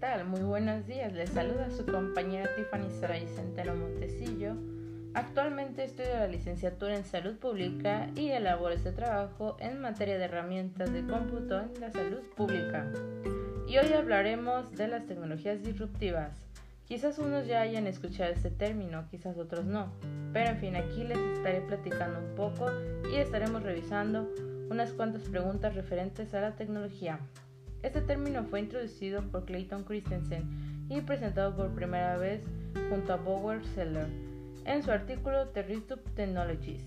tal? Muy buenos días. Les saluda su compañera Tiffany Saray Centeno Montecillo. Actualmente estudio la licenciatura en Salud Pública y elaboro este trabajo en materia de herramientas de cómputo en la salud pública. Y hoy hablaremos de las tecnologías disruptivas. Quizás unos ya hayan escuchado este término, quizás otros no. Pero en fin, aquí les estaré platicando un poco y estaremos revisando unas cuantas preguntas referentes a la tecnología. Este término fue introducido por Clayton Christensen y presentado por primera vez junto a Bower Seller en su artículo The Technologies.